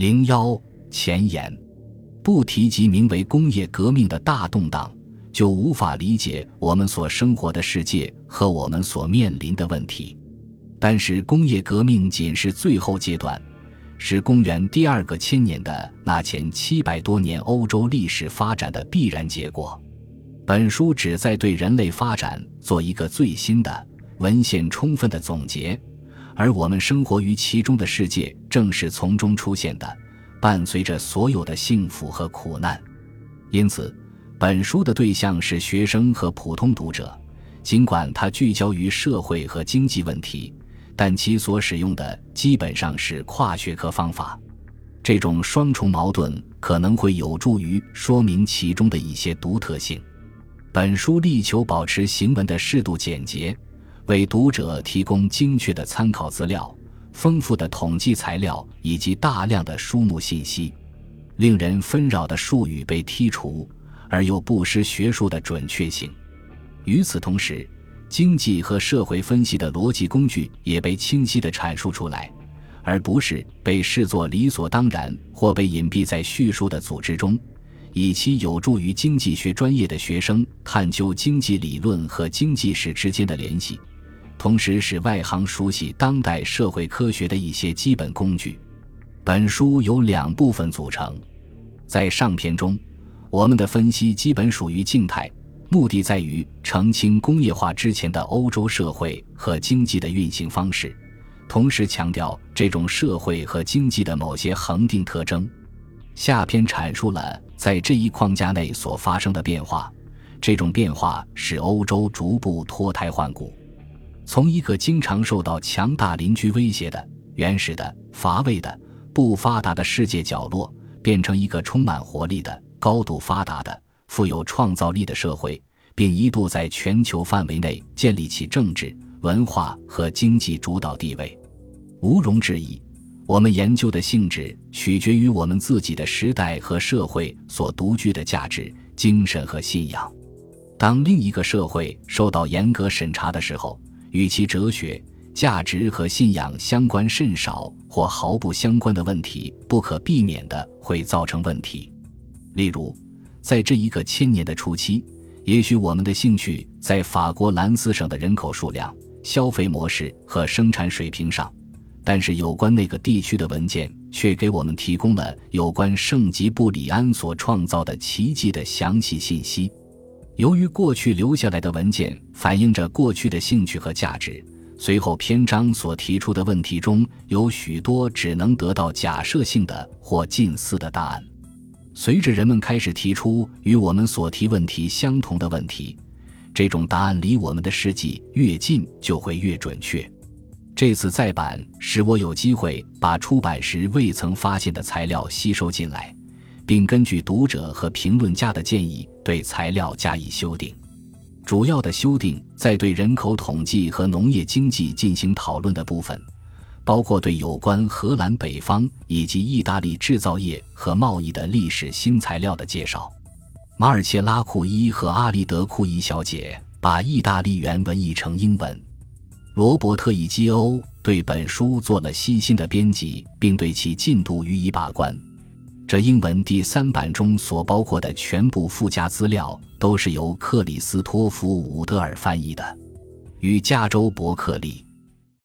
零幺前言：不提及名为工业革命的大动荡，就无法理解我们所生活的世界和我们所面临的问题。但是，工业革命仅是最后阶段，是公元第二个千年的那前七百多年欧洲历史发展的必然结果。本书旨在对人类发展做一个最新的、文献充分的总结。而我们生活于其中的世界，正是从中出现的，伴随着所有的幸福和苦难。因此，本书的对象是学生和普通读者。尽管它聚焦于社会和经济问题，但其所使用的基本上是跨学科方法。这种双重矛盾可能会有助于说明其中的一些独特性。本书力求保持行文的适度简洁。为读者提供精确的参考资料、丰富的统计材料以及大量的书目信息，令人纷扰的术语被剔除，而又不失学术的准确性。与此同时，经济和社会分析的逻辑工具也被清晰地阐述出来，而不是被视作理所当然或被隐蔽在叙述的组织中，以其有助于经济学专业的学生探究经济理论和经济史之间的联系。同时使外行熟悉当代社会科学的一些基本工具。本书由两部分组成，在上篇中，我们的分析基本属于静态，目的在于澄清工业化之前的欧洲社会和经济的运行方式，同时强调这种社会和经济的某些恒定特征。下篇阐述了在这一框架内所发生的变化，这种变化使欧洲逐步脱胎换骨。从一个经常受到强大邻居威胁的原始的、乏味的、不发达的世界角落，变成一个充满活力的、高度发达的、富有创造力的社会，并一度在全球范围内建立起政治、文化和经济主导地位。毋庸置疑，我们研究的性质取决于我们自己的时代和社会所独具的价值、精神和信仰。当另一个社会受到严格审查的时候，与其哲学、价值和信仰相关甚少或毫不相关的问题，不可避免的会造成问题。例如，在这一个千年的初期，也许我们的兴趣在法国兰斯省的人口数量、消费模式和生产水平上，但是有关那个地区的文件却给我们提供了有关圣吉布里安所创造的奇迹的详细信息。由于过去留下来的文件反映着过去的兴趣和价值，随后篇章所提出的问题中有许多只能得到假设性的或近似的答案。随着人们开始提出与我们所提问题相同的问题，这种答案离我们的事迹越近，就会越准确。这次再版使我有机会把出版时未曾发现的材料吸收进来。并根据读者和评论家的建议对材料加以修订。主要的修订在对人口统计和农业经济进行讨论的部分，包括对有关荷兰北方以及意大利制造业和贸易的历史新材料的介绍。马尔切拉库伊和阿里德库伊小姐把意大利原文译成英文。罗伯特伊基欧对本书做了细心的编辑，并对其进度予以把关。这英文第三版中所包括的全部附加资料都是由克里斯托弗·伍德尔翻译的，与加州伯克利。